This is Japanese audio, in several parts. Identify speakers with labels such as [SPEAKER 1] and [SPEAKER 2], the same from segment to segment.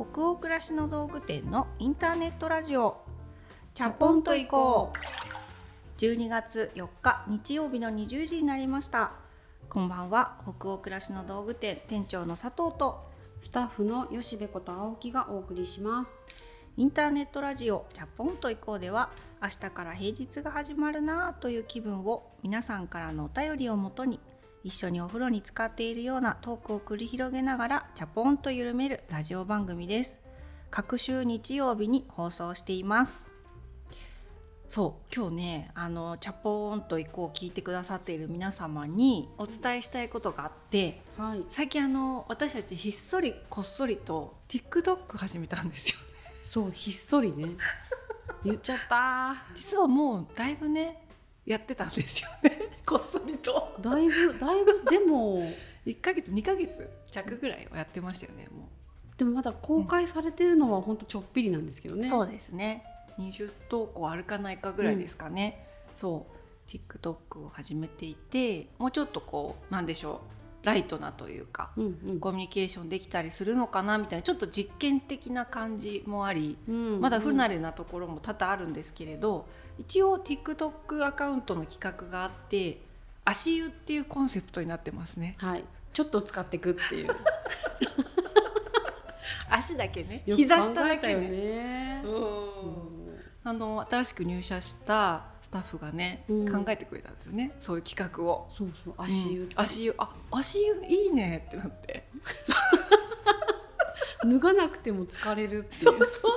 [SPEAKER 1] 北欧暮らしの道具店のインターネットラジオ。チャポンと行こう。12月4日日曜日の20時になりました。こんばんは。北欧暮らしの道具店店長の佐藤と。
[SPEAKER 2] スタッフの吉部こと青木がお送りします。
[SPEAKER 1] インターネットラジオ。チャポンと行こうでは明日から平日が始まるなという気分を皆さんからのお便りをもとに一緒にお風呂に浸かっているようなトークを繰り広げながらチャポンと緩めるラジオ番組です。各週日曜日に放送しています。そう今日ねあのチャポンと行こう聞いてくださっている皆様にお伝えしたいことがあって、
[SPEAKER 2] はい。
[SPEAKER 1] 最近あの私たちひっそりこっそりと TikTok 始めたんですよ
[SPEAKER 2] そうひっそりね。言っちゃった
[SPEAKER 1] 実はもうだいぶねやってたんですよね。こっそりと。
[SPEAKER 2] だいぶだいぶでも。
[SPEAKER 1] 1ヶ月2ヶ月弱ぐらいはやってましたよねも
[SPEAKER 2] でもまだ公開されてるのはほんとちょっぴりなんですけどね。
[SPEAKER 1] そうですね。20投稿あるかないかぐらいですかね、そう。TikTok を始めていてもうちょっとこうなんでしょうライトなというか
[SPEAKER 2] うんうん。
[SPEAKER 1] コミュニケーションできたりするのかなみたいなちょっと実験的な感じもあり
[SPEAKER 2] うん
[SPEAKER 1] まだ不慣れなところも多々あるんですけれど、一応 TikTok アカウントの企画があって足湯っていうコンセプトになってますね。
[SPEAKER 2] はい。ちょっと使ってくっていう。
[SPEAKER 1] 足だけね。膝下だけね。
[SPEAKER 2] ね
[SPEAKER 1] うんあの新しく入社したスタッフがね、
[SPEAKER 2] うん。
[SPEAKER 1] 考えてくれたんですよね。そういう企画を。
[SPEAKER 2] そうそう足湯、
[SPEAKER 1] うん足湯。あ足湯いいねってなって
[SPEAKER 2] 脱がなくても疲れるっていう。
[SPEAKER 1] そうそうそ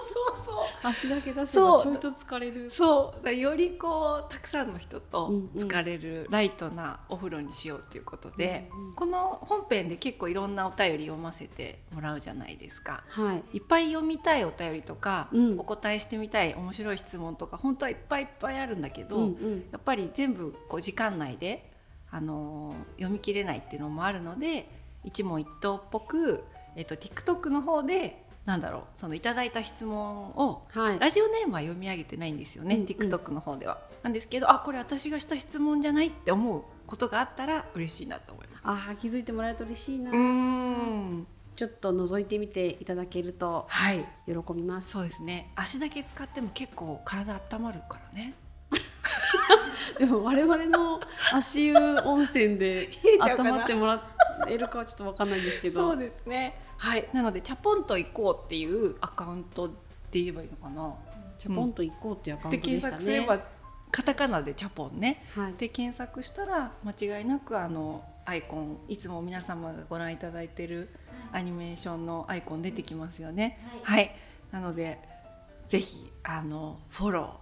[SPEAKER 1] うそう。
[SPEAKER 2] 足だけ出せ
[SPEAKER 1] そう。
[SPEAKER 2] ばちょいと疲れる。
[SPEAKER 1] そう。よりこうたくさんの人と疲れるライトなお風呂にしようっていうことで、
[SPEAKER 2] うんうん。
[SPEAKER 1] この本編で結構いろんなお便り読ませてもらうじゃないですか。
[SPEAKER 2] はい。
[SPEAKER 1] いっぱい読みたいお便りとか、
[SPEAKER 2] うん。
[SPEAKER 1] お答えしてみたい面白い質問とか本当はいっぱいいっぱいあるんだけど、
[SPEAKER 2] うんうん。
[SPEAKER 1] やっぱり全部こう時間内で、あのー読み切れないっていうのもあるので一問一答っぽく、えっと TikTok の方でなんだろうそのいただいた質問を
[SPEAKER 2] はい。
[SPEAKER 1] ラジオネームは読み上げてないんですよね、
[SPEAKER 2] うんうん。
[SPEAKER 1] TikTok の方では。なんですけどあこれ私がした質問じゃないって思うことがあったら嬉しいなと思います。
[SPEAKER 2] あー気づいてもらえると嬉しいな、
[SPEAKER 1] うーん。
[SPEAKER 2] ちょっと覗いてみていただけると
[SPEAKER 1] はい。
[SPEAKER 2] 喜びます。
[SPEAKER 1] そうですね。足だけ使っても結構体温まるからね。
[SPEAKER 2] でも我々の足湯温泉で
[SPEAKER 1] 冷えちゃうかな。
[SPEAKER 2] 温まってもらえるかはちょっとわかんないんですけど。
[SPEAKER 1] そうですね。はい。なので「チャポンと行こう」っていうアカウントって言えばいいのかな。
[SPEAKER 2] じゃあポンと行こうっていうアカウ
[SPEAKER 1] で
[SPEAKER 2] ントでしたね、
[SPEAKER 1] 検索すればカタカナで「チャポンね」
[SPEAKER 2] はい、
[SPEAKER 1] で検索したら間違いなくあのアイコンいつも皆様がご覧いただいてるアニメーションのアイコン出てきますよね。はい、なのでぜひあのフォロ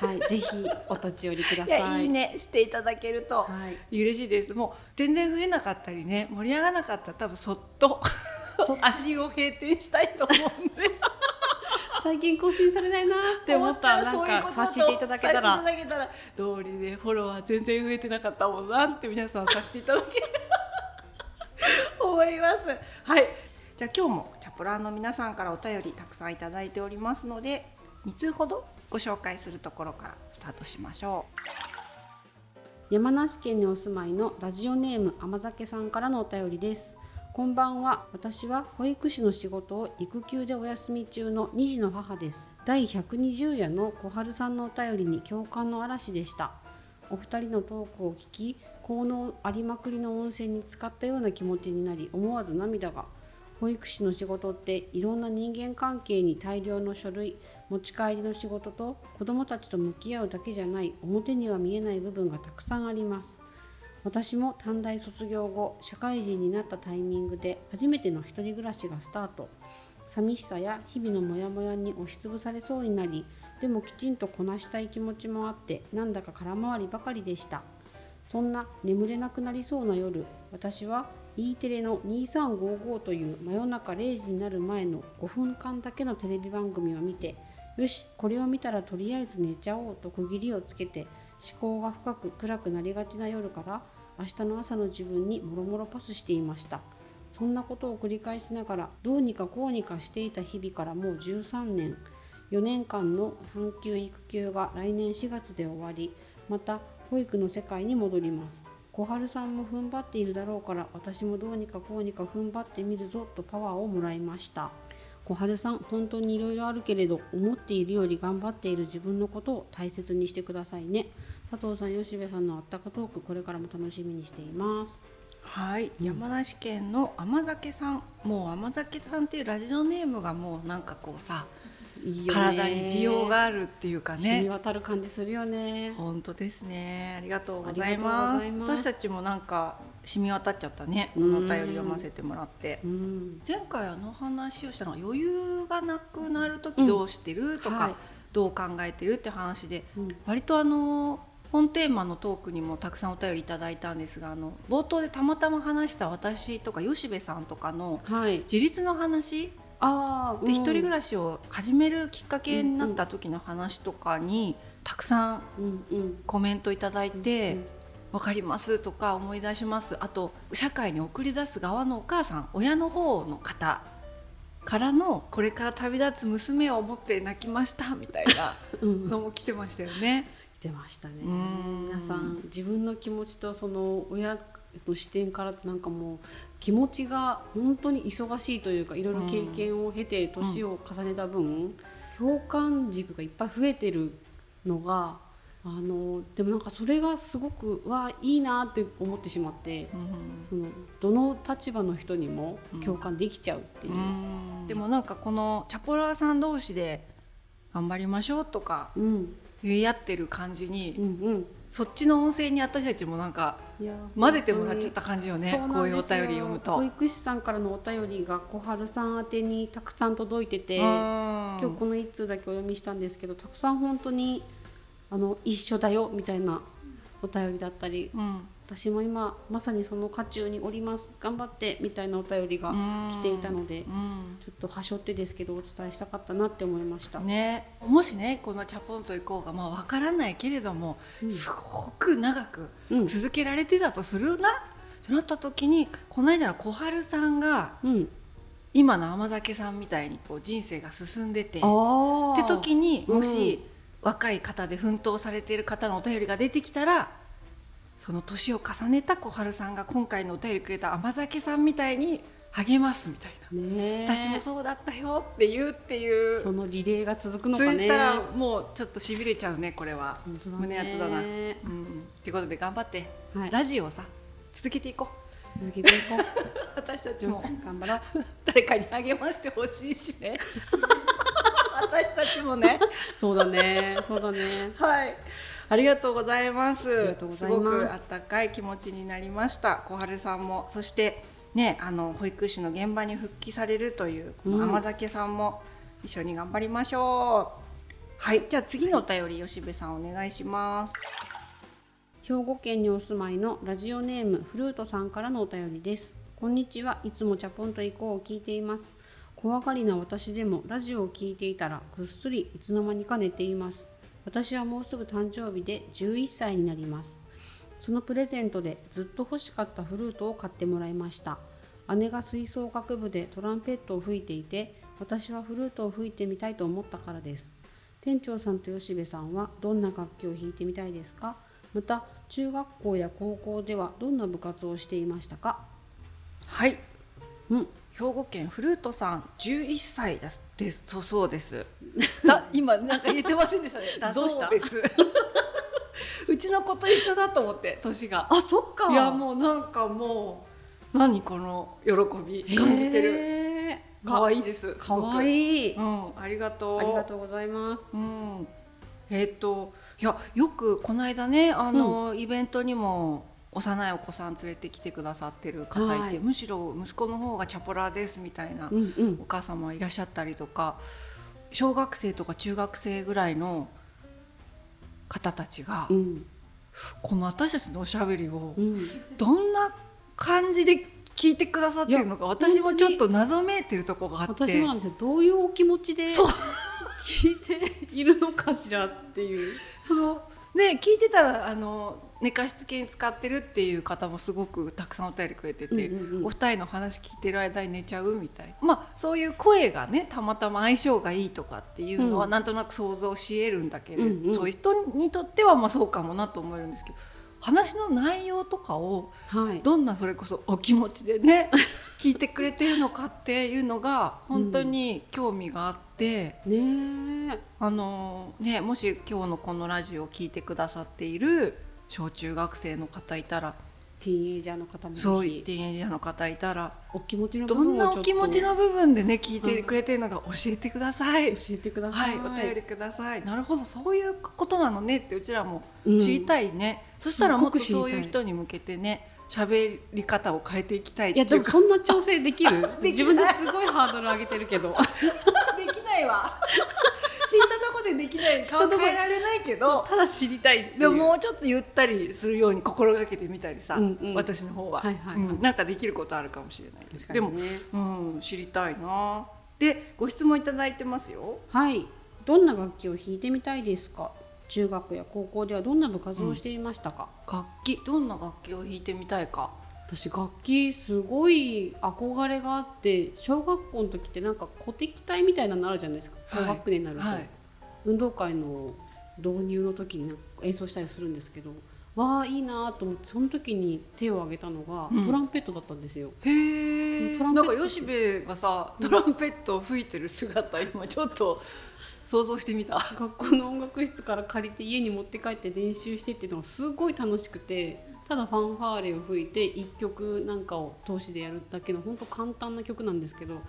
[SPEAKER 2] はい、ぜひお立ち寄りください。
[SPEAKER 1] やいいねしていただけると。
[SPEAKER 2] はい、
[SPEAKER 1] 嬉しいです。もう全然増えなかったりね盛り上がらなかったら多分そっと足を閉店したいと思うんで。
[SPEAKER 2] 最近更新されないな。って思ったらなんか察していただけたら。
[SPEAKER 1] させていただけたら通りでフォロワー全然増えてなかったもんなって皆さんさせていただけ 思います。はい。じゃあ今日もチャプラーの皆さんからお便りたくさんいただいておりますので2通ほどご紹介するところからスタートしましょう。
[SPEAKER 2] 山梨県にお住まいのラジオネーム甘酒さんからのお便りです。こんばんは。私は保育士の仕事を育休でお休み中の2児の母です。第120夜の小春さんのお便りに共感の嵐でした。お二人のトークを聞き効能ありまくりの温泉に浸かったような気持ちになり思わず涙が。保育士の仕事っていろんな人間関係に大量の書類持ち帰りの仕事と子どもたちと向き合うだけじゃない表には見えない部分がたくさんあります。私も短大卒業後社会人になったタイミングで初めての一人暮らしがスタート。寂しさや日々のモヤモヤに押しつぶされそうになりでもきちんとこなしたい気持ちもあってなんだか空回りばかりでした。そんな眠れなくなりそうな夜私は E テレの2355という真夜中0時になる前の5分間だけのテレビ番組を見てよしこれを見たらとりあえず寝ちゃおうと区切りをつけて思考が深く暗くなりがちな夜から明日の朝の自分にもろもろパスしていました。そんなことを繰り返しながらどうにかこうにかしていた日々からもう13年。4年間の産休育休が来年4月で終わりまた保育の世界に戻ります。小春さんも踏ん張っているだろうから私もどうにかこうにか踏ん張ってみるぞとパワーをもらいました。小春さん本当にいろいろあるけれど思っているより頑張っている自分のことを大切にしてくださいね。佐藤さん吉部さんのあったかトークこれからも楽しみにしています。
[SPEAKER 1] はい、山梨県の甘酒さん。もう甘酒さんっていうラジオネームがもうなんかこうさ
[SPEAKER 2] いい
[SPEAKER 1] 体に需要があるっていうか
[SPEAKER 2] 染み
[SPEAKER 1] ね
[SPEAKER 2] 渡る感じするよね。
[SPEAKER 1] 本当ですね。ありがとうございます。私たちもなんか染み渡っちゃったね。こ
[SPEAKER 2] うん。
[SPEAKER 1] のお便り読ませてもらって。
[SPEAKER 2] うん。
[SPEAKER 1] 前回あの話をしたのは余裕がなくなる時どうしてる、とか、
[SPEAKER 2] はい。
[SPEAKER 1] どう考えてるって話で
[SPEAKER 2] うん。
[SPEAKER 1] 割とあの本テーマのトークにもたくさんお便りいただいたんですがあの冒頭でたまたま話した私とか吉部さんとかの
[SPEAKER 2] はい。
[SPEAKER 1] 自立の話
[SPEAKER 2] ああ
[SPEAKER 1] で一人暮らしを始めるきっかけになった時の話とかにたくさん
[SPEAKER 2] うんうん。
[SPEAKER 1] コメントいただいて
[SPEAKER 2] うん「
[SPEAKER 1] わかります」とか思い出します。あと社会に送り出す側のお母さん親の方の方からのこれから旅立つ娘を思って泣きましたみたいな
[SPEAKER 2] うん。
[SPEAKER 1] のも来てましたよね。
[SPEAKER 2] 出ましたね。
[SPEAKER 1] うん。
[SPEAKER 2] 皆さん自分の気持ちとその親の視点からなんかもう気持ちが本当に忙しいというかいろいろ経験を経て年を重ねた分、共感軸がいっぱい増えてるのがあのでもなんかそれがすごくわあいいなって思ってしまって
[SPEAKER 1] うん。
[SPEAKER 2] そのどの立場の人にも共感できちゃうっていう。
[SPEAKER 1] でもなんかこのチャポラーさん同士で頑張りましょうとか
[SPEAKER 2] うん。
[SPEAKER 1] 言い合ってる感じ
[SPEAKER 2] う
[SPEAKER 1] に、
[SPEAKER 2] んうん
[SPEAKER 1] そっちの音声に私たちもなんか混ぜてもらっちゃった感じよねこういうお便り読むと
[SPEAKER 2] 保。育士さんからのお便りが小春さん宛てにたくさん届いてて
[SPEAKER 1] 今
[SPEAKER 2] 今日この1通だけお読みしたんですけどたくさん本当にあの一緒だよみたいなお便りだったり
[SPEAKER 1] うん。
[SPEAKER 2] 私も今まさにその渦中におります。頑張ってみたいなお便りが来ていたので
[SPEAKER 1] うん。
[SPEAKER 2] ちょっとはしょってですけどお伝えしたかったなって思いました。
[SPEAKER 1] ね、もしねこの「チャポンと行こうが」まあ、分からないけれども、
[SPEAKER 2] うん。
[SPEAKER 1] すごく長く
[SPEAKER 2] うん。
[SPEAKER 1] 続けられてたとするな、となった時にこの間の小春さんが
[SPEAKER 2] うん、
[SPEAKER 1] 今の甘酒さんみたいにこう人生が進んでてって時に
[SPEAKER 2] うん。
[SPEAKER 1] もし、若い方で奮闘されている方のお便りが出てきたらその年を重ねた小春さんが今回のお便りくれた甘酒さんみたいに励ますみたいな。私もそうだったよって言うっていう
[SPEAKER 2] そのリレーが続くの
[SPEAKER 1] つ
[SPEAKER 2] かね。
[SPEAKER 1] いたらもうちょっしびれちゃうねこれは、胸熱だな。うん、ってことで頑張って、
[SPEAKER 2] はい
[SPEAKER 1] ラジオをさ続けていこう
[SPEAKER 2] 続けていこう。
[SPEAKER 1] 私たちも
[SPEAKER 2] 頑張ろう。
[SPEAKER 1] 誰かに励ましてほしいしね私たちもね。
[SPEAKER 2] そうだね。そうだね。
[SPEAKER 1] はい。ありがとうございます。
[SPEAKER 2] ありがとうございます。
[SPEAKER 1] すごくあったかい気持ちになりました。小春さんも。そしてねあの保育士の現場に復帰されるというこの甘酒さんも一緒に頑張りましょう、はい。じゃあ次のお便り吉部さんお願いします。
[SPEAKER 2] 兵庫県にお住まいのラジオネームフルートさんからのお便りです。こんにちは。いつもチャポンと行こうを聞いています怖がりな私でもラジオを聞いていたらぐっすりいつの間にか寝ています。私はもうすぐ誕生日で11歳になります。そのプレゼントでずっと欲しかったフルートを買ってもらいました。姉が吹奏楽部でトランペットを吹いていて私はフルートを吹いてみたいと思ったからです。店長さんと吉部さんはどんな楽器を弾いてみたいですか？また中学校や高校ではどんな部活をしていましたか？
[SPEAKER 1] はい。
[SPEAKER 2] うん
[SPEAKER 1] 兵庫県フルートさん11歳だですそうそうです。だ今なんか言ってませんでしたね。だ
[SPEAKER 2] どうした？
[SPEAKER 1] そうです。うちの子と一緒だと思って年が。
[SPEAKER 2] あそっか。
[SPEAKER 1] いやもうなんかもう何この喜び感じてる。
[SPEAKER 2] る
[SPEAKER 1] 可愛いですす
[SPEAKER 2] か
[SPEAKER 1] ごく。
[SPEAKER 2] わいい。
[SPEAKER 1] うんありがとう。
[SPEAKER 2] ありがとうございます。
[SPEAKER 1] うん。えっ、といやよくこの間ねあの、イベントにも幼いお子さん連れてきてくださってる方いて、
[SPEAKER 2] はい。
[SPEAKER 1] むしろ息子の方がチャポラーですみたいな
[SPEAKER 2] うんうん。
[SPEAKER 1] お母様いらっしゃったりとか小学生とか中学生ぐらいの方たちが、
[SPEAKER 2] うん。
[SPEAKER 1] この私たちのおしゃべりを
[SPEAKER 2] うん。
[SPEAKER 1] どんな感じで聞いてくださってるのか私もちょっと謎めいてるとこがあって。
[SPEAKER 2] 私もなんですよ。どういうお気持ちで聞いているのかしらっていう。
[SPEAKER 1] そのね聞いてたらあの寝かしつけに使ってるっていう方もすごくたくさんお便りくれてて、
[SPEAKER 2] うんうんうん。
[SPEAKER 1] お二人の話聞いてる間に寝ちゃうみたいまあそういう声がねたまたま相性がいいとかっていうのは
[SPEAKER 2] うん。
[SPEAKER 1] なんとなく想像し得るんだけれど、
[SPEAKER 2] うんうん。
[SPEAKER 1] そういう人にとってはまあそうかもなと思えるんですけど話の内容とかを
[SPEAKER 2] はい。
[SPEAKER 1] どんなそれこそお気持ちでね 聞いてくれてるのかっていうのが本当に興味があって、
[SPEAKER 2] ねえ。
[SPEAKER 1] あのねもし今日のこのラジオを聞いてくださっている小中学生の方いたら
[SPEAKER 2] ティーンエイジャーの方もぜ
[SPEAKER 1] そう
[SPEAKER 2] ひ
[SPEAKER 1] ティーンエイジャーの方いたら
[SPEAKER 2] お気持ちの部
[SPEAKER 1] どんなお気持ちの部分でね聞いてくれてるのか教えてください。
[SPEAKER 2] 教えてくださ、
[SPEAKER 1] はいい、お便りください。なるほど、そういうことなのねってうちらも
[SPEAKER 2] うん
[SPEAKER 1] 知りたいね。そしたらもっとそういう人に向けてね、喋り方を変えていきたいっ
[SPEAKER 2] いや。でもそんな調整できる？自分ですごいハードル上げてるけど
[SPEAKER 1] できないわ。知ったとこでできない。顔変えられないけど。
[SPEAKER 2] ただ知りたい
[SPEAKER 1] でももうちょっとゆったりするように心がけてみたりさ、
[SPEAKER 2] うんうん。
[SPEAKER 1] 私の方は、
[SPEAKER 2] はいはいはい。
[SPEAKER 1] うん。なんかできることあるかもしれないですでも、うん、知りたいな。でご質問いただいてますよ。
[SPEAKER 2] はい。どんな楽器を弾いてみたいですか？中学や高校ではどんな部活をしていましたか、
[SPEAKER 1] 楽器どんな楽器を弾いてみたいか
[SPEAKER 2] 私楽器すごい憧れがあって小学校の時ってなんか鼓笛隊みたいなのあるじゃないですか。高学年になると、
[SPEAKER 1] はい。
[SPEAKER 2] 運動会の導入の時に演奏したりするんですけどわあいいなと思ってその時に手を挙げたのが
[SPEAKER 1] うん。
[SPEAKER 2] トランペットだったんですよ。
[SPEAKER 1] へなんか吉部がさトランペットを吹いてる姿今ちょっと想像してみた。
[SPEAKER 2] 学校の音楽室から借りて家に持って帰って練習してっていうのがすごい楽しくてただファンファーレを吹いて1曲なんかを通しでやるだけの本当簡単な曲なんですけど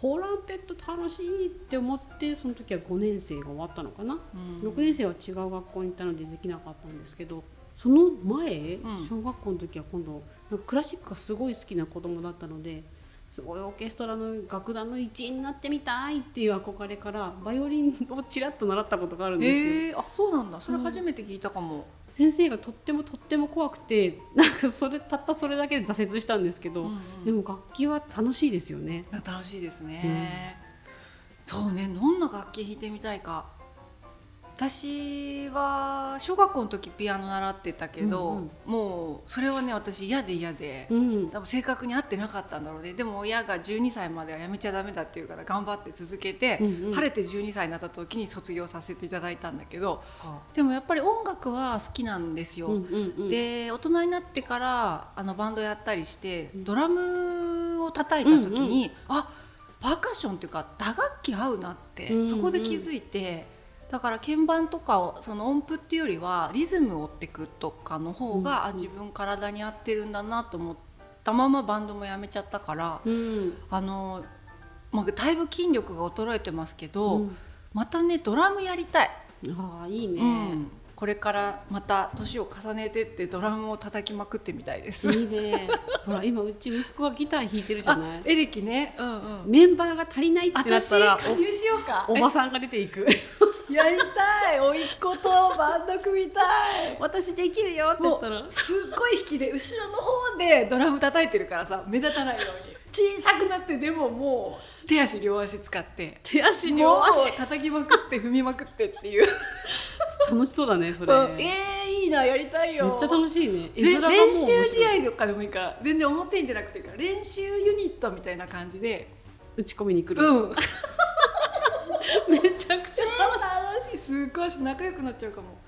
[SPEAKER 2] トランペット楽しいって思ってその時は5年生が終わったのかな、6年生は違う学校に行ったのでできなかったんですけどその前、
[SPEAKER 1] うん。
[SPEAKER 2] 小学校の時は今度なんかクラシックがすごい好きな子供だったのですごいオーケストラの楽団の一員になってみたいっていう憧れからバイオリンをちらっと習ったことがあるんですよ。
[SPEAKER 1] へえあそうなんだ。それ初めて聞いたかも、
[SPEAKER 2] 先生がとってもとっても怖くてなんかそれたったそれだけで挫折したんですけど、
[SPEAKER 1] うんうん。
[SPEAKER 2] でも楽器は楽しいですよね。
[SPEAKER 1] 楽しいですね、そうねどんな楽器弾いてみたいか私は小学校の時ピアノ習ってたけど、
[SPEAKER 2] うんうん。
[SPEAKER 1] もうそれはね私嫌で嫌で、
[SPEAKER 2] うん、
[SPEAKER 1] 多分正確に合ってなかったんだろうね。でも親が12歳まではやめちゃダメだっていうから頑張って続けて、
[SPEAKER 2] うんうん。
[SPEAKER 1] 晴れて12歳になった時に卒業させていただいたんだけどでもやっぱり音楽は好きなんですよ。
[SPEAKER 2] うんうんうん、
[SPEAKER 1] で大人になってからあのバンドやったりしてドラムを叩いた時に、あパーカッションっていうか打楽器合うなって、
[SPEAKER 2] うんうん。
[SPEAKER 1] そこで気づいてだから鍵盤とかをその音符っていうよりはリズムを追ってくとかの方が、
[SPEAKER 2] うんうん。
[SPEAKER 1] あ自分体に合ってるんだなと思ったままバンドもやめちゃったから、
[SPEAKER 2] うん。
[SPEAKER 1] あの、まあ、だいぶ筋力が衰えてますけど、
[SPEAKER 2] うん。
[SPEAKER 1] またねドラムやりたい。
[SPEAKER 2] ああいいね、
[SPEAKER 1] うん、これからまた年を重ねてってドラムを叩きまくってみたいです。
[SPEAKER 2] いいね。ほら今うち息子がギター弾いてるじゃない？
[SPEAKER 1] エレキね、うんうん。
[SPEAKER 2] メンバーが足りないってなっ
[SPEAKER 1] 私
[SPEAKER 2] たら
[SPEAKER 1] 加入しようか。
[SPEAKER 2] おおばさんが出ていく
[SPEAKER 1] やりたい。おいっ子とバンド組みたい。
[SPEAKER 2] 私できるよって言
[SPEAKER 1] も
[SPEAKER 2] ったら
[SPEAKER 1] うすっごい引きで後ろの方でドラム叩いてるからさ目立たないように小さくなってでももう手足両足使って
[SPEAKER 2] 手足
[SPEAKER 1] も
[SPEAKER 2] 両足
[SPEAKER 1] う叩きまくって踏みまくってっていう。
[SPEAKER 2] 楽しそうだねそれ、
[SPEAKER 1] うんえー、いいなやりたいよ。
[SPEAKER 2] めっちゃ楽しいね
[SPEAKER 1] 練習試合とかでもいいから全然表に出なくていいから練習ユニットみたいな感じで
[SPEAKER 2] 打ち込みに来る、
[SPEAKER 1] うん
[SPEAKER 2] めちゃくちゃ
[SPEAKER 1] 楽しい。すっごい仲良くなっちゃうかも。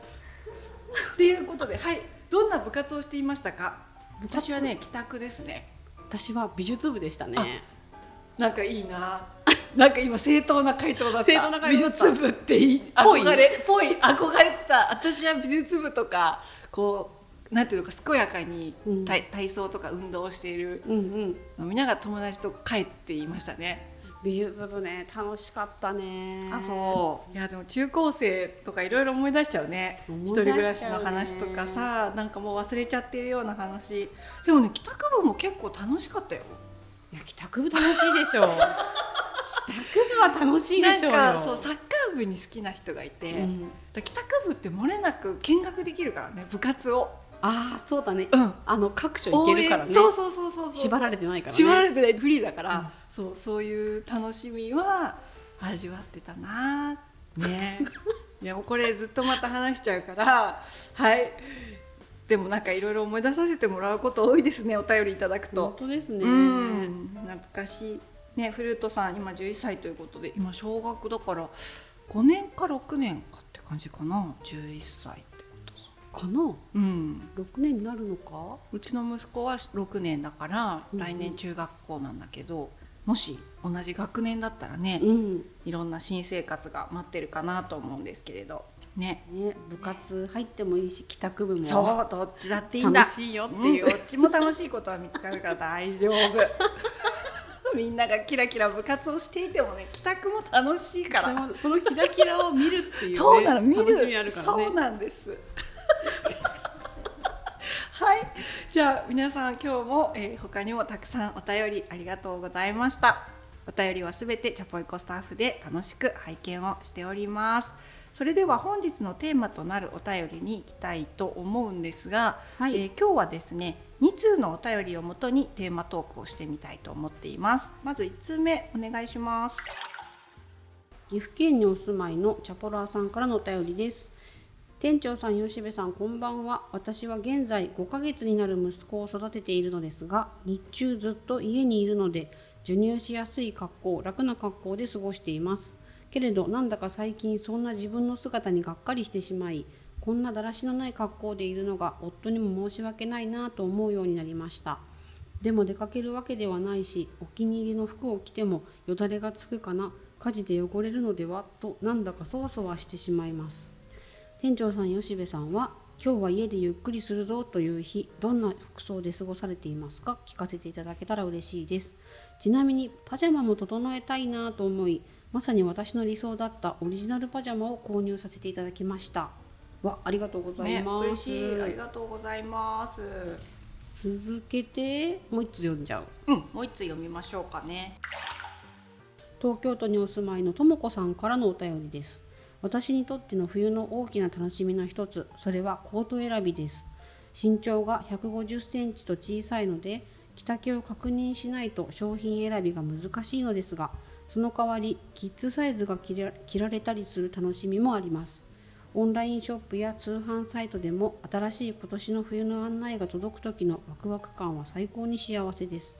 [SPEAKER 1] っていうことではい。どんな部活をしていましたか？私はね帰宅ですね。
[SPEAKER 2] 私は美術部でしたね。
[SPEAKER 1] なんかいいな。なんか今正当な回答だった。
[SPEAKER 2] 正当な回答
[SPEAKER 1] 美術部っていい憧れぽい 憧れてた。私は美術部とかこうなんていうのか健やかに
[SPEAKER 2] うん。
[SPEAKER 1] 体,、体操とか運動をしている
[SPEAKER 2] うんうん。
[SPEAKER 1] 飲みながら友達と帰っていましたね。
[SPEAKER 2] 美術部ね楽しかったね。
[SPEAKER 1] あそう。いやでも中高生とかいろいろ思い出しちゃうね。
[SPEAKER 2] 思
[SPEAKER 1] 一
[SPEAKER 2] ね
[SPEAKER 1] 暮らしの話とかさなんかもう忘れちゃってるような話。でもね帰宅部も結構楽しかったよ。
[SPEAKER 2] いや帰宅部楽しいでしょ。帰宅部は楽しいでしょうよ。
[SPEAKER 1] なんかそうサッカー部に好きな人がいて、
[SPEAKER 2] うん。
[SPEAKER 1] 帰宅部って漏れなく見学できるからね部活を、
[SPEAKER 2] ああそうだね、
[SPEAKER 1] うん、
[SPEAKER 2] あの各所行けるからね。
[SPEAKER 1] そうそうそうそう
[SPEAKER 2] 縛られてないからね。
[SPEAKER 1] 縛られてないフリーだから、
[SPEAKER 2] うん
[SPEAKER 1] そうそういう楽しみは味わってたなね。いやもうこれずっとまた話しちゃうから。はい。でもなんかいろいろ思い出させてもらうこと多いですねお便りいただく
[SPEAKER 2] 本
[SPEAKER 1] と、
[SPEAKER 2] 当ですね。
[SPEAKER 1] うん。懐かしい。ねフルートさん今11歳ということで今小学だから5年か6年かって感じかな。11歳
[SPEAKER 2] かな？
[SPEAKER 1] うん。
[SPEAKER 2] 6年になるのか？
[SPEAKER 1] うちの息子は6年だから来年中学校なんだけど、もし同じ学年だったらね、
[SPEAKER 2] うん。
[SPEAKER 1] いろんな新生活が待ってるかなと思うんですけれど。ね。
[SPEAKER 2] ね。部活入ってもいいし帰宅部も。
[SPEAKER 1] そうどっちだっていいんだ。
[SPEAKER 2] 楽しいよっていう。
[SPEAKER 1] うんどっちも楽しいことは見つかるから大丈夫。みんながキラキラ部活をしていてもね帰宅も楽しいから。
[SPEAKER 2] そのそのキラキラを見るっていう、ね、
[SPEAKER 1] そうなの見る。
[SPEAKER 2] 楽しみあるからね。
[SPEAKER 1] そうなんです はい。じゃあ皆さん今日も、えー他にもたくさんお便りありがとうございました。お便りはすべてチャポイコスタッフで楽しく拝見をしております。それでは本日のテーマとなるお便りに行きたいと思うんですが、
[SPEAKER 2] はい。
[SPEAKER 1] えー今日はですね2通のお便りをもとにテーマトークをしてみたいと思っています。まず1通目お願いします。
[SPEAKER 2] 岐阜県にお住まいのチャポラーさんからのお便りです店長さん吉部さんこんばんは。私は現在5ヶ月になる息子を育てているのですが日中ずっと家にいるので授乳しやすい格好楽な格好で過ごしています。けれどなんだか最近そんな自分の姿にがっかりしてしまいこんなだらしのない格好でいるのが夫にも申し訳ないなと思うようになりました。でも出かけるわけではないしお気に入りの服を着てもよだれがつくかな。火事で汚れるのではとなんだかそわそわしてしまいます。店長さん吉部さんは今日は家でゆっくりするぞという日どんな服装で過ごされていますか？聞かせていただけたら嬉しいです。ちなみにパジャマも整えたいなと思いまさに私の理想だったオリジナルパジャマを購入させていただきました。わありがとうござい
[SPEAKER 1] ね
[SPEAKER 2] ます、
[SPEAKER 1] 嬉しい。ありがとうございます。
[SPEAKER 2] 続けてもう一つ読んじゃう。
[SPEAKER 1] うんもう一つ読みましょうかね。
[SPEAKER 2] 東京都にお住まいのともこさんからのお便りです私にとっての冬の大きな楽しみの一つそれはコート選びです。身長が150センチと小さいので着丈を確認しないと商品選びが難しいのですがその代わりキッズサイズが着ら着られたりする楽しみもあります。オンラインショップや通販サイトでも新しい今年の冬の案内が届く時のワクワク感は最高に幸せです。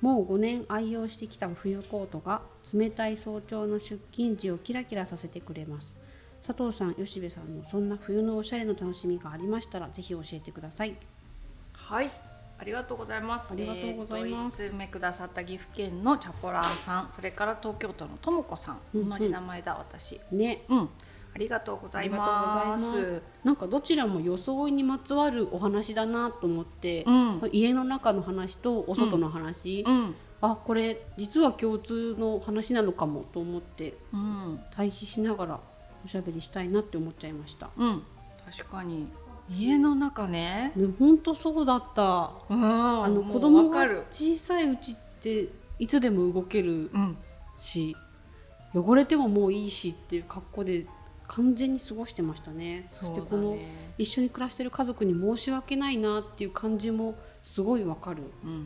[SPEAKER 2] もう5年愛用してきた冬コートが冷たい早朝の出勤時をキラキラさせてくれます。佐藤さん吉部さんのそんな冬のおしゃれの楽しみがありましたらぜひ教えてください。
[SPEAKER 1] はい。ありがとうございます。
[SPEAKER 2] ありがとうございます。
[SPEAKER 1] えーくださった岐阜県のチャポラーさんそれから東京都のともこさん。
[SPEAKER 2] うんうん。
[SPEAKER 1] 同じ名前だ私。
[SPEAKER 2] ね。
[SPEAKER 1] うん。
[SPEAKER 2] ありがとうございます。なんかどちらも装いにまつわるお話だなと思って、
[SPEAKER 1] うん。
[SPEAKER 2] 家の中の話とお外の話、
[SPEAKER 1] うん。
[SPEAKER 2] あこれ実は共通の話なのかもと思って
[SPEAKER 1] うん。
[SPEAKER 2] 対比しながらおしゃべりしたいなって思っちゃいました。
[SPEAKER 1] うん。確かに。家の中ね。
[SPEAKER 2] 本当そうだった。
[SPEAKER 1] うん。
[SPEAKER 2] あの子供が小さいうちっていつでも動ける
[SPEAKER 1] うん。
[SPEAKER 2] し汚れてももういいしっていう格好で完全に過ごしてましたね。そしてこの一緒に暮らしてる家族に申し訳ないなっていう感じもすごいわかる。
[SPEAKER 1] うんうん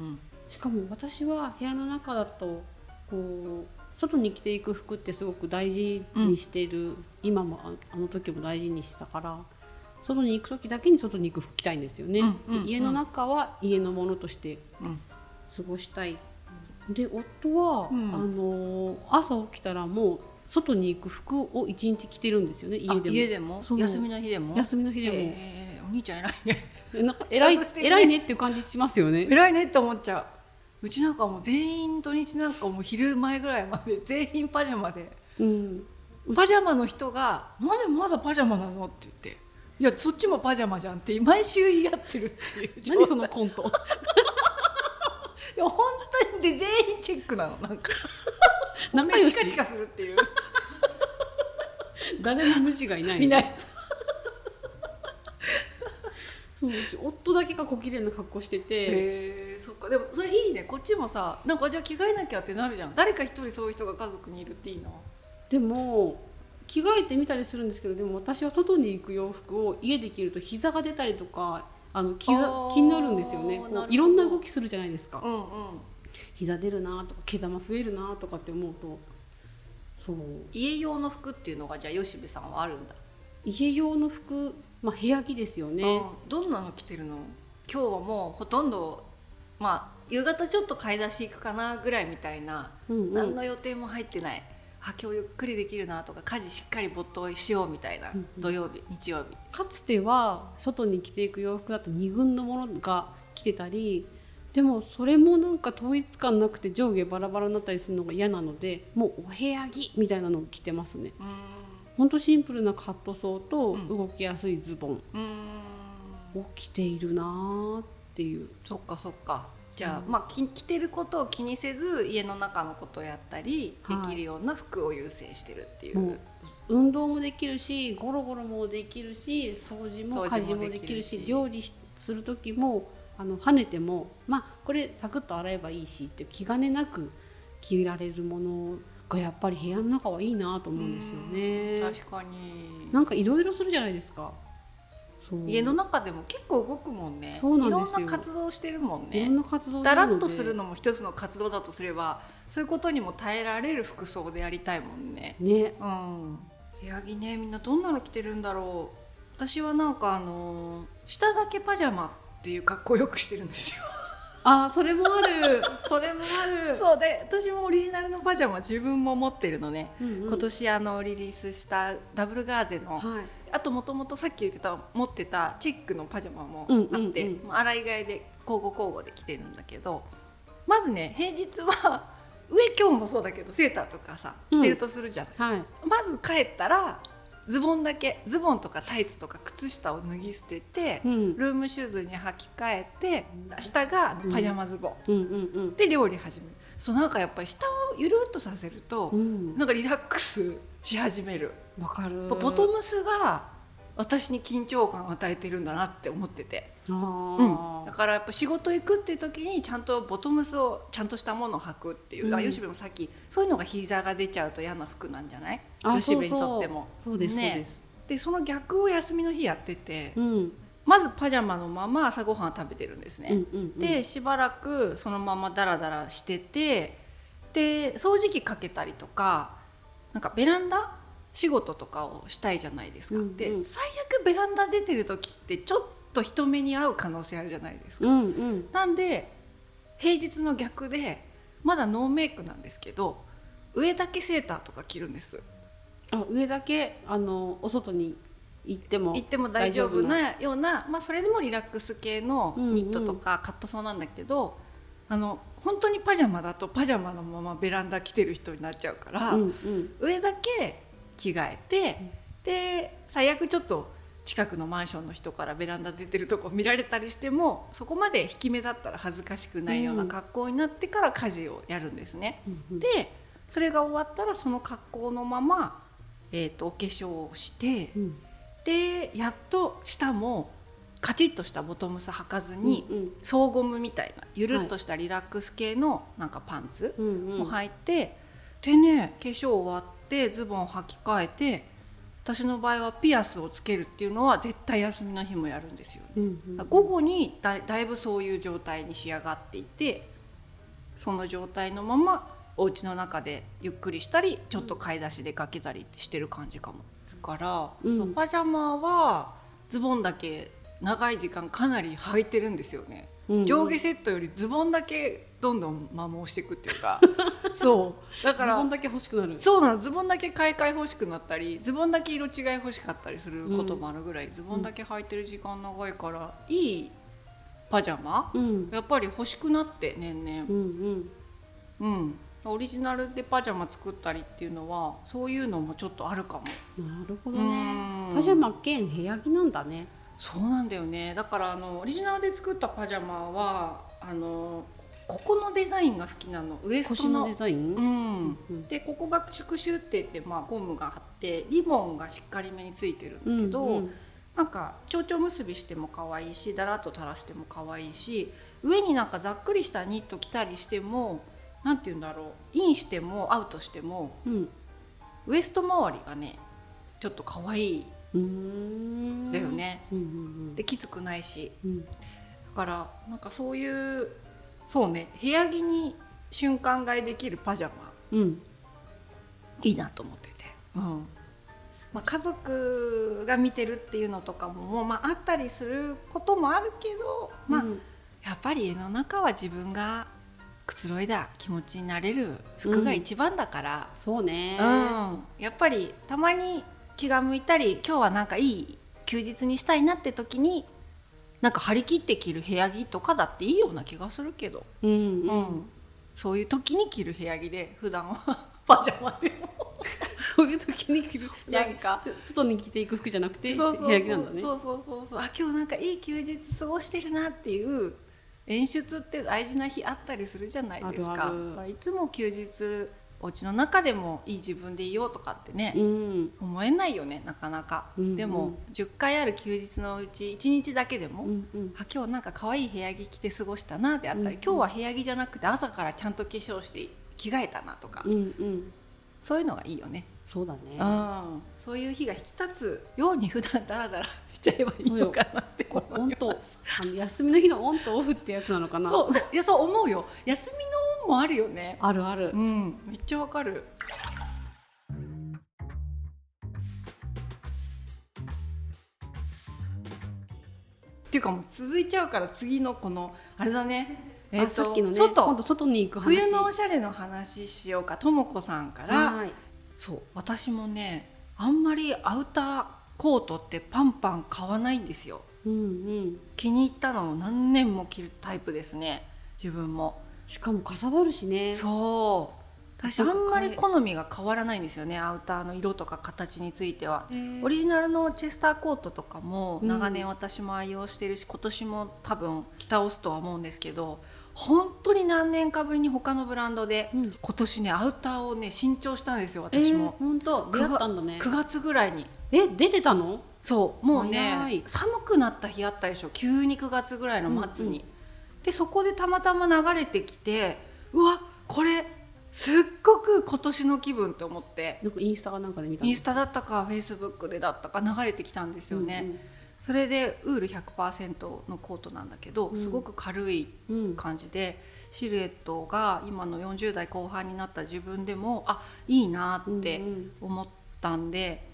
[SPEAKER 1] うんうん。
[SPEAKER 2] しかも私は部屋の中だとこう外に着ていく服ってすごく大事にしている、今もああの時も大事にしてたから外に行く時だけに外に行く服着たいんですよね、
[SPEAKER 1] うんうん
[SPEAKER 2] 家の中は家のものとして
[SPEAKER 1] うん。
[SPEAKER 2] 過ごしたい。で夫は、
[SPEAKER 1] うん。
[SPEAKER 2] あの朝起きたらもう外に行く服を一日着てるんですよね
[SPEAKER 1] あ
[SPEAKER 2] 家でも。
[SPEAKER 1] 休みの日でも？
[SPEAKER 2] 休みの日でも、
[SPEAKER 1] へーお兄ちゃん偉いね。
[SPEAKER 2] えなんか偉い 偉いねっていう感じしますよね。
[SPEAKER 1] 偉いねって思っちゃううちなんかもう全員土日なんかもう昼前ぐらいまで全員パジャマで。
[SPEAKER 2] うん。
[SPEAKER 1] パジャマの人が「なんでまだパジャマなの?」って言って「いやそっちもパジャマじゃん」って毎週言い合ってるっていう
[SPEAKER 2] 何そのコント？
[SPEAKER 1] でも本当にで全員チェックなのなんか。
[SPEAKER 2] 仲良し。
[SPEAKER 1] チカチカするっていう。
[SPEAKER 2] 誰も無視がいない
[SPEAKER 1] いない
[SPEAKER 2] そううち夫だけが小綺麗な格好してて、
[SPEAKER 1] へえそっか。でもそれいいね。こっちもさなんかじゃあ着替えなきゃってなるじゃん。誰か一人そういう人が家族にいるっていいな
[SPEAKER 2] でも着替えてみたりするんですけどでも私は外に行く洋服を家で着ると膝が出たりとかあの気気になるんですよね。いろんな動きするじゃないですか、
[SPEAKER 1] うんうん。
[SPEAKER 2] 膝出るなとか毛玉増えるなとかって思うとそう。
[SPEAKER 1] 家用の服っていうのがじゃあ吉部さんはあるんだ、
[SPEAKER 2] 家用の服、まあ、部屋着ですよね、
[SPEAKER 1] うんどんなの着てるの？今日はもうほとんどまあ夕方ちょっと買い出し行くかなぐらいみたいな、
[SPEAKER 2] うんうん。
[SPEAKER 1] 何の予定も入ってない。あ今日ゆっくりできるなとか家事しっかり没頭しようみたいな、
[SPEAKER 2] うん
[SPEAKER 1] 土曜日日曜日。
[SPEAKER 2] かつては外に着ていく洋服だと2軍のものが着てたりでもそれもなんか統一感なくて上下バラバラになったりするのが嫌なのでもうお部屋着みたいなのを着てますね。
[SPEAKER 1] うん
[SPEAKER 2] ほんとシンプルなカットソーと
[SPEAKER 1] うん。
[SPEAKER 2] 動きやすいズボン
[SPEAKER 1] うん。
[SPEAKER 2] を着ているなーっていう。
[SPEAKER 1] そっかそっか。じゃあ、
[SPEAKER 2] うん。
[SPEAKER 1] まあき着てることを気にせず家の中のことをやったり、
[SPEAKER 2] はい。
[SPEAKER 1] できるような服を優先してるっていう、
[SPEAKER 2] もう運動もできるしゴロゴロもできるし掃除も家事もできるし料理しする時もあの跳ねてもまあこれサクッと洗えばいいしって気兼ねなく着られるものがやっぱり部屋の中はいいなと思うんですよね。
[SPEAKER 1] 確かに。
[SPEAKER 2] なんかいろいろするじゃないですか。
[SPEAKER 1] 家の中でも結構動くもんね。
[SPEAKER 2] そうなんですよ。
[SPEAKER 1] いろんな活動してるもん
[SPEAKER 2] いろ
[SPEAKER 1] ね
[SPEAKER 2] んな活動
[SPEAKER 1] だらっとするのも一つの活動だとすればそういうことにも耐えられる服装でやりたいもんね。
[SPEAKER 2] ね。
[SPEAKER 1] うん。部屋着ねみんなどんなの着てるんだろう。私はなんかあのー下だけパジャマっていう格好よくしてるんですよ
[SPEAKER 2] あーそれもある。それもある。
[SPEAKER 1] そうで私もオリジナルのパジャマ自分も持ってるのね、
[SPEAKER 2] うんうん。
[SPEAKER 1] 今年あのリリースしたダブルガーゼの、
[SPEAKER 2] はい。
[SPEAKER 1] あともともとさっき言ってた持ってたチェックのパジャマも
[SPEAKER 2] うんうん
[SPEAKER 1] あって、
[SPEAKER 2] うん
[SPEAKER 1] まあ洗い替えで交互交互で着てるんだけどまずね平日は 上今日もそうだけどセーターとかさ着てるとするじゃん、
[SPEAKER 2] はい。
[SPEAKER 1] まず帰ったらズボンだけズボンとかタイツとか靴下を脱ぎ捨てて、
[SPEAKER 2] うん。
[SPEAKER 1] ルームシューズに履き替えて下がパジャマズボン、で料理始める。そうなんかやっぱり下をゆるっとさせると、
[SPEAKER 2] うん。
[SPEAKER 1] なんかリラックスし始める、
[SPEAKER 2] わかる。
[SPEAKER 1] ボトムスが私に緊張感を与えてるんだなって思ってて、
[SPEAKER 2] あ
[SPEAKER 1] うん、だ
[SPEAKER 2] ー
[SPEAKER 1] からやっぱ仕事行くっていう時にちゃんとボトムスをちゃんとしたものを履くっていう、
[SPEAKER 2] うん。
[SPEAKER 1] あ吉部もさっきそういうのが膝が出ちゃうと嫌な服なんじゃない？
[SPEAKER 2] あ
[SPEAKER 1] 吉部にとっても。
[SPEAKER 2] そうです
[SPEAKER 1] ね。
[SPEAKER 2] で
[SPEAKER 1] その逆を休みの日やってて、
[SPEAKER 2] うん。
[SPEAKER 1] まずパジャマのまま朝ごはん食べてるんですね、
[SPEAKER 2] うんうんうん。
[SPEAKER 1] でしばらくそのままダラダラしててで掃除機かけたりとかなんかベランダ仕事とかをしたいじゃないですか。
[SPEAKER 2] うんうん。
[SPEAKER 1] で最悪ベランダ出てる時ってちょっと人目に遭う可能性あるじゃないですか。
[SPEAKER 2] うんうん。
[SPEAKER 1] なんで平日の逆でまだノーメイクなんですけど上だけセーターとか着るんです。
[SPEAKER 2] あ上だけあのお外に行っても
[SPEAKER 1] 行っても大丈夫なようなまあ、それでもリラックス系のニットとかカットソーなんだけど、あの本当にパジャマだとパジャマのままベランダ来てる人になっちゃうから、
[SPEAKER 2] うんうん。
[SPEAKER 1] 上だけ着替えて、で最悪ちょっと近くのマンションの人からベランダ出てるとこ見られたりしてもそこまで引き目だったら恥ずかしくないような格好になってから家事をやるんですね。
[SPEAKER 2] うんうん。
[SPEAKER 1] でそれが終わったらその格好のまま、えー、とお化粧をして。
[SPEAKER 2] うん。
[SPEAKER 1] でやっと下もカチッとしたボトムス履かずに、
[SPEAKER 2] うん
[SPEAKER 1] 総ゴムみたいなゆるっとしたリラックス系のなんかパンツ
[SPEAKER 2] うんうん。
[SPEAKER 1] を履いて、でね化粧終わってズボン履き替えて私の場合はピアスをつけるっていうのは絶対休みの日もやるんですよね。
[SPEAKER 2] うんうん
[SPEAKER 1] 午後にだだいぶそういう状態に仕上がっていてその状態のままお家の中でゆっくりしたりちょっと買い出し出かけたりしてる感じかも。だから、
[SPEAKER 2] うん
[SPEAKER 1] そうパジャマはズボンだけ長い時間かなり履いてるんですよね。
[SPEAKER 2] うんうん。
[SPEAKER 1] 上下セットよりズボンだけどんどん摩耗していくっていうか。そう。だから
[SPEAKER 2] ズボンだけ欲しくなる。
[SPEAKER 1] そうなのズボンだけ買い替え欲しくなったりズボンだけ色違い欲しかったりすることもあるぐらい、ズボンだけ履いてる時間長いからいいパジャマ
[SPEAKER 2] うん。
[SPEAKER 1] やっぱり欲しくなって年々。
[SPEAKER 2] うんうん。
[SPEAKER 1] うん。オリジナルでパジャマ作ったりっていうのはそういうのもちょっとあるかも。
[SPEAKER 2] なるほど
[SPEAKER 1] う
[SPEAKER 2] ね
[SPEAKER 1] ん。
[SPEAKER 2] パジャマ兼部屋着なんだね
[SPEAKER 1] そうなんだよね。だからあのオリジナルで作ったパジャマはあのここのデザインが好きなの。ウエスト
[SPEAKER 2] 腰のデザイン？
[SPEAKER 1] うん。
[SPEAKER 2] うん
[SPEAKER 1] でここが縮シュって言って、まあ、ゴムがあってリボンがしっかりめについてるんだけど、
[SPEAKER 2] うんうん。
[SPEAKER 1] なんか蝶々結びしても可愛いしだらっと垂らしても可愛いし上になんかざっくりしたニット着たりしてもなんて言うんだろう。インしてもアウトしても
[SPEAKER 2] うん。
[SPEAKER 1] ウエスト周りがねちょっと可愛いだよね。
[SPEAKER 2] うんうん
[SPEAKER 1] できつくないし。
[SPEAKER 2] うん。
[SPEAKER 1] だからなんかそういうそうね。部屋着に瞬間買いできるパジャマ。
[SPEAKER 2] うん。
[SPEAKER 1] いいなと思ってて、うん。まあ、家族が見てるっていうのとかももう、まあ、あったりすることもあるけど、まあ
[SPEAKER 2] うん。
[SPEAKER 1] やっぱり家の中は自分がくつろいだ気持ちになれる服が一番だから、
[SPEAKER 2] そうね。
[SPEAKER 1] うん。やっぱりたまに気が向いたり今日はなんかいい休日にしたいなって時になんか張り切って着る部屋着とかだっていいような気がするけど、
[SPEAKER 2] うんう
[SPEAKER 1] うん。んそういう時に着る部屋着で普段は。パジャマでも。
[SPEAKER 2] そういう時に着る
[SPEAKER 1] なんか。
[SPEAKER 2] そ外に着ていく服じゃなくて
[SPEAKER 1] そうそうそう。そうそうそうあ今日なんかいい休日過ごしてるなっていう演出って大事な日あったりするじゃないですか。いつも休日お家の中でもいい自分でいようとかってね、
[SPEAKER 2] うん。
[SPEAKER 1] 思えないよねなかなか、
[SPEAKER 2] うんうん。
[SPEAKER 1] でも10回ある休日のうち1日だけでも、
[SPEAKER 2] うんうん。
[SPEAKER 1] あ今日なんか可愛い部屋着着て過ごしたなであったり、
[SPEAKER 2] うんうん。
[SPEAKER 1] 今日は部屋着じゃなくて朝からちゃんと化粧して着替えたなとか、
[SPEAKER 2] うんうん。
[SPEAKER 1] そういうのがいいよね、
[SPEAKER 2] そうだね。
[SPEAKER 1] うん、そういう日が引き立つように普段ダラダラしちゃえばいいのかなって
[SPEAKER 2] こオンと。あの休みの日のオンとオフってやつなのかな？
[SPEAKER 1] そう いやそう思うよ。休みのオンもあるよね。
[SPEAKER 2] あるある。
[SPEAKER 1] うんめっちゃわかる。っていうかもう続いちゃうから次のこのあれだね。えーと
[SPEAKER 2] あさっきのね
[SPEAKER 1] 外。
[SPEAKER 2] に行く話。
[SPEAKER 1] 冬のおしゃれの話しようかともこさんから。
[SPEAKER 2] はい。
[SPEAKER 1] そう私もねあんまりアウターコートってパンパン買わないんですよ
[SPEAKER 2] うんうん。
[SPEAKER 1] 気に入ったのを何年も着るタイプですね。自分も。
[SPEAKER 2] しかもかさばるしね。
[SPEAKER 1] そう。私あ
[SPEAKER 2] なん
[SPEAKER 1] まり好みが変わらないんですよね。アウターの色とか形については。オリジナルのチェスターコートとかも
[SPEAKER 2] うん。
[SPEAKER 1] 長年私も愛用してるし、今年も多分着倒すとは思うんですけど本当に何年かぶりに他のブランドで、
[SPEAKER 2] うん。
[SPEAKER 1] 今年ねアウターをね新調したんですよ
[SPEAKER 2] えー
[SPEAKER 1] 私も、
[SPEAKER 2] 本当出会ったんだね。
[SPEAKER 1] 9月ぐらいに。
[SPEAKER 2] え出てたの？
[SPEAKER 1] そうもう
[SPEAKER 2] 早
[SPEAKER 1] ね
[SPEAKER 2] い。
[SPEAKER 1] 寒くなった日あったでしょ急に9月ぐらいの末に、
[SPEAKER 2] うん
[SPEAKER 1] でそこでたまたま流れてきてうわこれすっごく今年の気分って思って。
[SPEAKER 2] インスタかなんかで見たの？
[SPEAKER 1] インスタだったかフェイスブックでだったか流れてきたんですよね、
[SPEAKER 2] うん
[SPEAKER 1] それでウール100%のコートなんだけど、
[SPEAKER 2] うん。
[SPEAKER 1] すごく軽い
[SPEAKER 2] うん。うん
[SPEAKER 1] 感じでシルエットが今の40代後半になった自分でもあいいなって
[SPEAKER 2] うんうん。
[SPEAKER 1] 思ったんで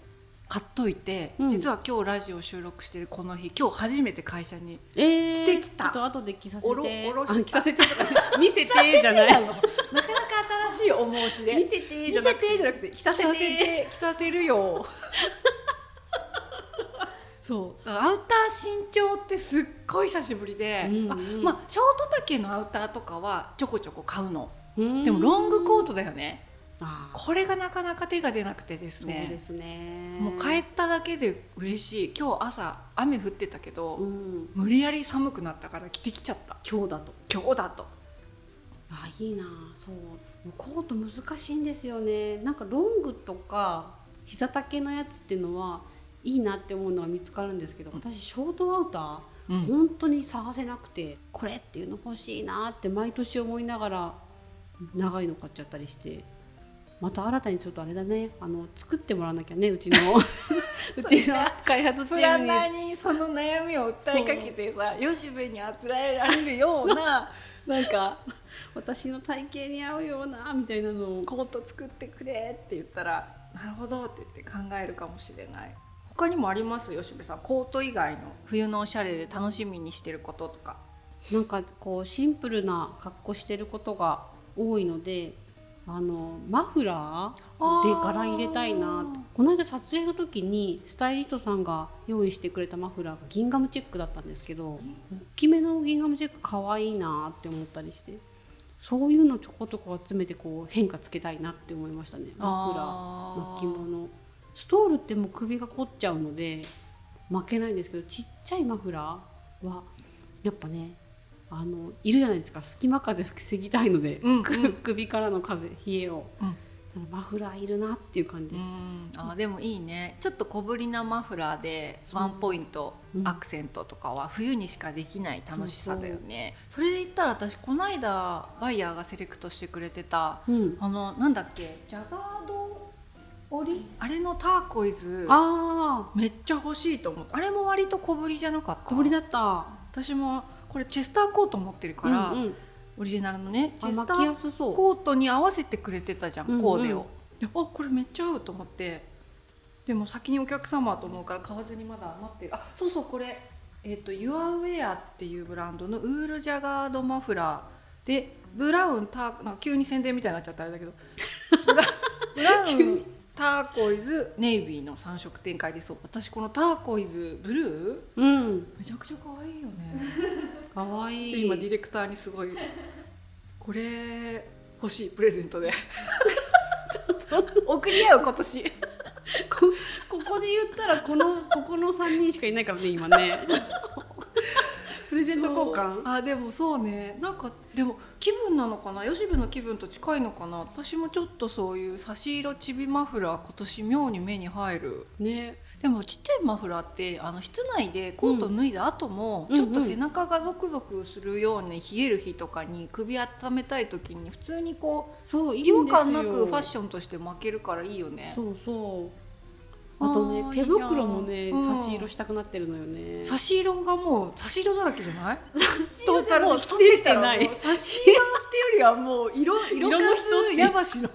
[SPEAKER 1] 買っといて、
[SPEAKER 2] うん。
[SPEAKER 1] 実は今日ラジオ収録してるこの日今日初めて会社に
[SPEAKER 2] えー、
[SPEAKER 1] 着てきた。
[SPEAKER 2] ちょっと後で着させて。
[SPEAKER 1] おろおろし
[SPEAKER 2] 着させてとか。見せてじゃない。
[SPEAKER 1] なかなか新しいお申しで
[SPEAKER 2] 見せて
[SPEAKER 1] じゃなくて着させて着させるよ。そう。アウター新調ってすっごい久しぶりで、
[SPEAKER 2] うんうん。
[SPEAKER 1] あまあショート丈のアウターとかはちょこちょこ買うの。
[SPEAKER 2] うん。
[SPEAKER 1] でもロングコートだよねこれがなかなか手が出なくてです
[SPEAKER 2] そうで
[SPEAKER 1] ね
[SPEAKER 2] すね。
[SPEAKER 1] もう帰っただけで嬉しい。今日朝雨降ってたけど、
[SPEAKER 2] うん。
[SPEAKER 1] 無理やり寒くなったから着てきちゃった。
[SPEAKER 2] 今日だと。
[SPEAKER 1] 今日だと。
[SPEAKER 2] あいいな。そう。コート難しいんですよね。なんかロングとか膝丈のやつっていうのはいいなって思うのが見つかるんですけど私ショートアウター、
[SPEAKER 1] うん。
[SPEAKER 2] 本当に探せなくてこれっていうの欲しいなって毎年思いながら長いの買っちゃったりしてまた新たにちょっとあれだね。あの作ってもらわなきゃねうちの。うちの開発チ
[SPEAKER 1] プラ
[SPEAKER 2] ームに。
[SPEAKER 1] ンナーにその悩みを訴えかけてさ吉部にあつらえられるような なんか
[SPEAKER 2] 私の体型に合うようなみたいなのを
[SPEAKER 1] コート作ってくれって言ったらなるほどって言って考えるかもしれない。他にもあります？吉部さん。コート以外の冬のおしゃれで楽しみにしてることとか。
[SPEAKER 2] なんかこうシンプルな格好してることが多いのであのマフラーで柄入れたいなこの間撮影の時にスタイリストさんが用意してくれたマフラーがギンガムチェックだったんですけど大きめのギンガムチェック可愛いなって思ったりしてそういうのちょこちょこ集めてこう変化つけたいなって思いましたね。マフラー巻物。ストールってもう首が凝っちゃうので負けないんですけどちっちゃいマフラーはやっぱねあのいるじゃないですか。隙間風防ぎたいので、
[SPEAKER 1] うんうん。
[SPEAKER 2] く首からの風冷えを、
[SPEAKER 1] うん。
[SPEAKER 2] マフラーいるなっていう感じです、
[SPEAKER 1] うん。あでもいいね。ちょっと小ぶりなマフラーでワンポイント、
[SPEAKER 2] うん。
[SPEAKER 1] アクセントとかは冬にしかできない楽しさだよね。それで言ったら私この間バイヤーがセレクトしてくれてた
[SPEAKER 2] うん、
[SPEAKER 1] あのなんだっけ？ジャガード織り？あれのターコイズ。
[SPEAKER 2] あ
[SPEAKER 1] めっちゃ欲しいと思ってあれも割と小ぶりじゃなかった？
[SPEAKER 2] あ小ぶりだった。
[SPEAKER 1] 私もこれチェスターコート持ってるから、
[SPEAKER 2] うんうん。
[SPEAKER 1] オリジナルのねチェスターコートに合わせてくれてたじゃん、
[SPEAKER 2] うんうん
[SPEAKER 1] コーデを。であこれめっちゃ合うと思って。でも先にお客様と思うから買わずにまだ待ってる。あそうそうこれえっ、と YourWear っていうブランドのウールジャガードマフラーでブラウンターなんか急に宣伝みたいになっちゃったあれだけど。ブラウンターコイズネイビーの3色展開です。私このターコイズブルー？
[SPEAKER 2] うん。
[SPEAKER 1] めちゃくちゃ可愛いよね。
[SPEAKER 2] かわい。
[SPEAKER 1] 今ディレクターにすごいこれ欲しいプレゼントで。送り合う今年。
[SPEAKER 2] こここで言ったらこのここの3人しかいないからね今ねプレゼント交換？
[SPEAKER 1] あでもそうね。なんかでも気分なのかな？吉部の気分と近いのかな？私もちょっとそういう差し色ちびマフラー今年妙に目に入る。
[SPEAKER 2] ね。
[SPEAKER 1] でもちっちゃいマフラーってあの室内でコート脱いだ後も、
[SPEAKER 2] うん。
[SPEAKER 1] ちょっと背中がゾクゾクするように冷える日とかに首温めたい時に普通にこ
[SPEAKER 2] そう
[SPEAKER 1] 違和感なくファッションとして負けるからいいよね。
[SPEAKER 2] そうそうあとね手袋もね差し色したくなってるのよね。
[SPEAKER 1] 差し色がもう差し色だらけじゃない？トータルで着て
[SPEAKER 2] ない。
[SPEAKER 1] 差し色っていうよりはもう色色数やばしの。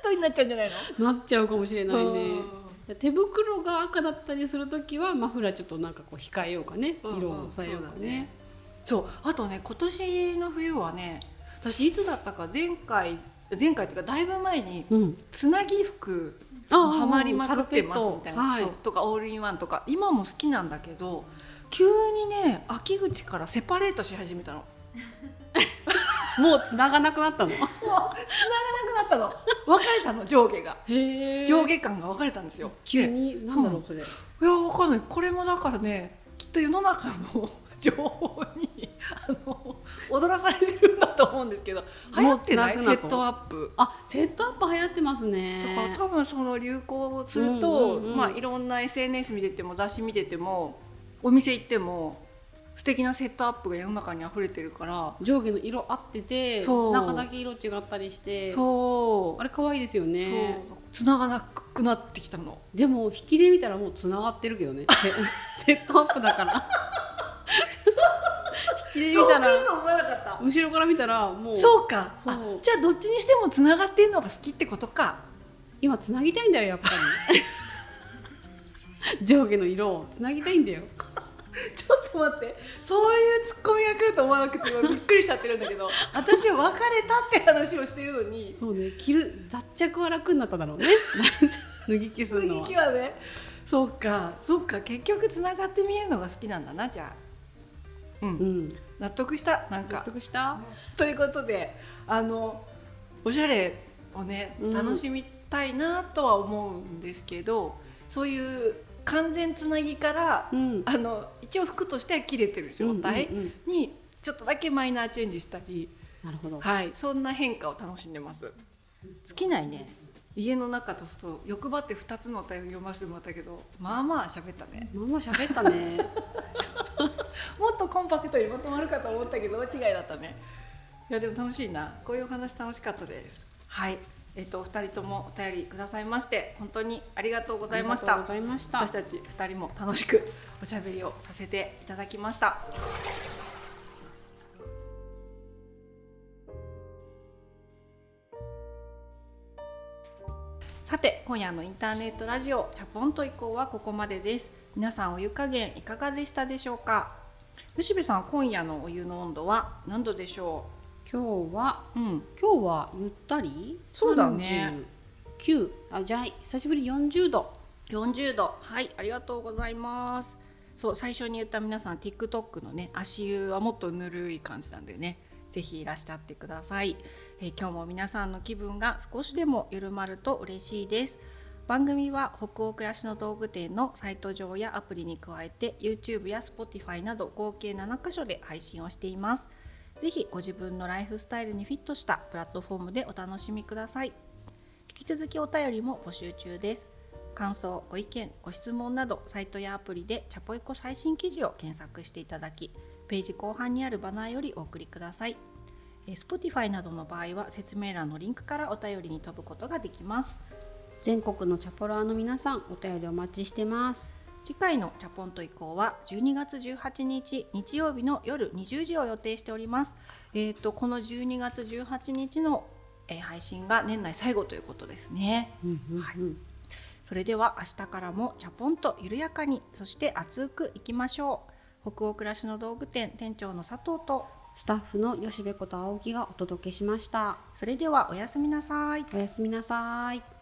[SPEAKER 1] 人になっちゃうんじゃないの？
[SPEAKER 2] なっちゃうかもしれないね。
[SPEAKER 1] うん。
[SPEAKER 2] 手袋が赤だったりする時はマフラーちょっとなんかこう控えようかね。色を抑えようかね,、
[SPEAKER 1] そう。あとね今年の冬はね私いつだったか前回前回っていうかだいぶ前に
[SPEAKER 2] うん。
[SPEAKER 1] つなぎ服
[SPEAKER 2] あ
[SPEAKER 1] ハマりまくってますみたいな、
[SPEAKER 2] はい。
[SPEAKER 1] とかオールインワンとか。今も好きなんだけど急にね秋口からセパレートし始めたの。
[SPEAKER 2] もう繋がなくなったの？
[SPEAKER 1] そう。繋がなくなったの。分かれたの上下が。上下感が分かれたんですよ。
[SPEAKER 2] 急
[SPEAKER 1] で
[SPEAKER 2] に？なんだろうそれ。
[SPEAKER 1] いや分かんない。これもだからねきっと世の中の情報にあの踊らされてるんだと思うんですけど 流行ってない？セットアップ。
[SPEAKER 2] あセットアップ流行ってます
[SPEAKER 1] だ
[SPEAKER 2] ね
[SPEAKER 1] から多分その流行をすると、
[SPEAKER 2] うんうんうん。
[SPEAKER 1] まあいろんな SNS 見てても雑誌見ててもお店行っても素敵なセットアップが世の中に溢れてるから
[SPEAKER 2] 上下の色合ってて中だけ色違ったりして
[SPEAKER 1] そう。
[SPEAKER 2] あれ可愛いですよ
[SPEAKER 1] そう。
[SPEAKER 2] ね
[SPEAKER 1] 繋がなくなってきたの。
[SPEAKER 2] でも引きで見たらもう繋がってるけどね。セ セットアップだからで見たら。
[SPEAKER 1] と思わなかった。
[SPEAKER 2] 後ろから見たらもう。
[SPEAKER 1] そうか。
[SPEAKER 2] そう。
[SPEAKER 1] あじゃあどっちにしても繋がってんのが好きってことか。
[SPEAKER 2] 今つなぎたいんだよやっぱり。上下の色をつなぎたいんだよ。
[SPEAKER 1] ちょっと待って。そういうツッコミが来ると思わなくて今びっくりしちゃってるんだけど。私は別れたって話をしてるのに。
[SPEAKER 2] そうね着る雑着は楽になっただろうね。脱ぎ着するのは。
[SPEAKER 1] 雰囲気はね。そうか。そうか。結局つながって見えるのが好きなんだなじゃあ。うん、
[SPEAKER 2] うん
[SPEAKER 1] 納得した？なん
[SPEAKER 2] 納
[SPEAKER 1] か
[SPEAKER 2] 得した？
[SPEAKER 1] ということであのおしゃれをね
[SPEAKER 2] うん。
[SPEAKER 1] 楽しみたいなとは思うんですけど、そういう完全つなぎから、
[SPEAKER 2] うん。
[SPEAKER 1] あの一応服としては切れてる状態
[SPEAKER 2] うんうんうん。
[SPEAKER 1] にちょっとだけマイナーチェンジしたり、
[SPEAKER 2] なるほど。
[SPEAKER 1] はい、そんな変化を楽しんでます。尽きないね。家の中とすると欲張って2つのお便り読ませてもらったけどまあまあ喋ったね。
[SPEAKER 2] ママ喋ったね
[SPEAKER 1] とコンパクトにまとまるかと思ったけど違いだったね。いやでも楽しいな。こういうお話楽しかったです。はい。えっとお二人ともお便りくださいまして本当にありがとうございました。
[SPEAKER 2] ありがとうございました。
[SPEAKER 1] 私たち二人も楽しくおしゃべりをさせていただきました。さて今夜のインターネットラジオチャポンと以降はここまでです。皆さんお湯加減いかがでしたでしょうか？吉部さん今夜のお湯の温度は何度でしょ
[SPEAKER 2] 今日は
[SPEAKER 1] ううん。
[SPEAKER 2] 今日はゆったり？
[SPEAKER 1] そうだね。
[SPEAKER 2] 39あじゃない。久しぶり40度。
[SPEAKER 1] 40度。はいありがとうございます。そう最初に言った皆さん TikTok のね足湯はもっとぬるい感じなんでねぜひいらっしゃってください、えー今日も皆さんの気分が少しでも緩まると嬉しいです番組は北欧暮らしの道具店のサイト上やアプリに加えて YouTube や Spotify など合計7カ所で配信をしています。ぜひご自分のライフスタイルにフィットしたプラットフォームでお楽しみください。引き続きお便りも募集中です。感想ご意見ご質問などサイトやアプリでチャポイコ最新記事を検索していただきページ後半にあるバナーよりお送りください。Spotify などの場合は説明欄のリンクからお便りに飛ぶことができます。
[SPEAKER 2] 全国のチャポラーの皆さんお便りお待ちしてます。
[SPEAKER 1] 次回のチャポンと以降は12月18日日曜日の夜20時を予定しております。えっ、とこの12月18日の、えー配信が年内最後ということですね。
[SPEAKER 2] うんうんうん。
[SPEAKER 1] それでは明日からもチャポンと緩やかにそして熱くいきましょう。北欧暮らしの道具店店長の佐藤と
[SPEAKER 2] スタッフの吉部こと青木がお届けしました。
[SPEAKER 1] それではおやすみなさい。
[SPEAKER 2] おやすみなさい